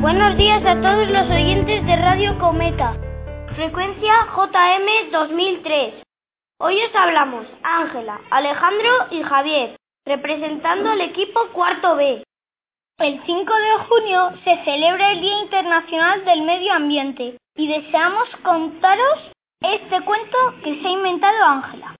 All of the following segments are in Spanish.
Buenos días a todos los oyentes de Radio Cometa. Frecuencia JM 2003. Hoy os hablamos Ángela, Alejandro y Javier, representando al equipo cuarto B. El 5 de junio se celebra el Día Internacional del Medio Ambiente y deseamos contaros este cuento que se ha inventado Ángela.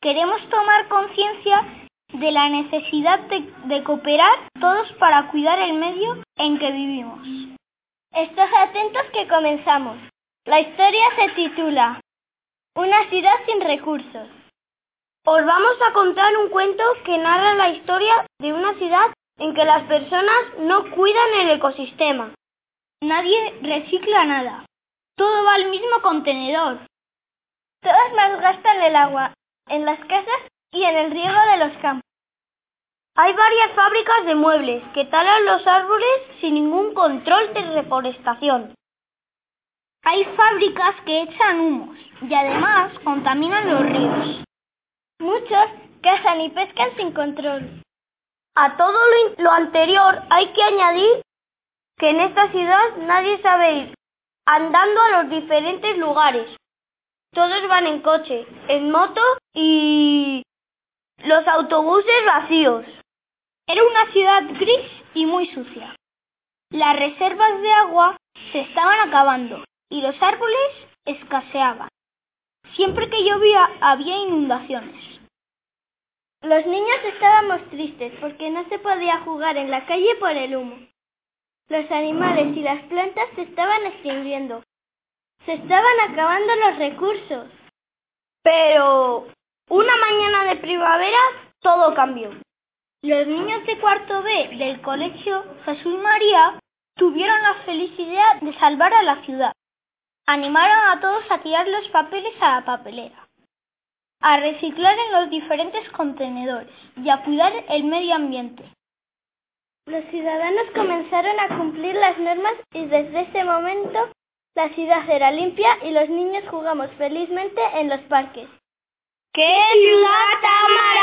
Queremos tomar conciencia de la necesidad de, de, cooperar todos para cuidar el medio en que vivimos. Estad atentos que comenzamos. La historia se titula Una ciudad sin recursos. Os vamos a contar un cuento que narra la historia de una ciudad en que las personas no cuidan el ecosistema. Nadie recicla nada. Todo va al mismo contenedor. Todos malgastan el agua en las casas y en el riego de los campos. Hay varias fábricas de muebles que talan los árboles sin ningún control de reforestación. Hay fábricas que echan humos y además contaminan los ríos. Muchos cazan y pescan sin control. A todo lo, lo anterior hay que añadir que en esta ciudad nadie sabe ir andando a los diferentes lugares. Todos van en coche, en moto y los autobuses vacíos. Era una ciudad gris y muy sucia. Las reservas de agua se estaban acabando y los árboles escaseaban. Siempre que llovía había inundaciones. Los niños estábamos tristes porque no se podía jugar en la calle por el humo. Los animales y las plantas se estaban extinguiendo. Se estaban acabando los recursos. Pero una mañana de primavera todo cambió. Los niños de cuarto B del colegio Jesús María tuvieron la feliz idea de salvar a la ciudad. Animaron a todos a tirar los papeles a la papelera, a reciclar en los diferentes contenedores y a cuidar el medio ambiente. Los ciudadanos comenzaron a cumplir las normas y desde ese momento la ciudad era limpia y los niños jugamos felizmente en los parques. ¡Qué ciudad tan maravillosa!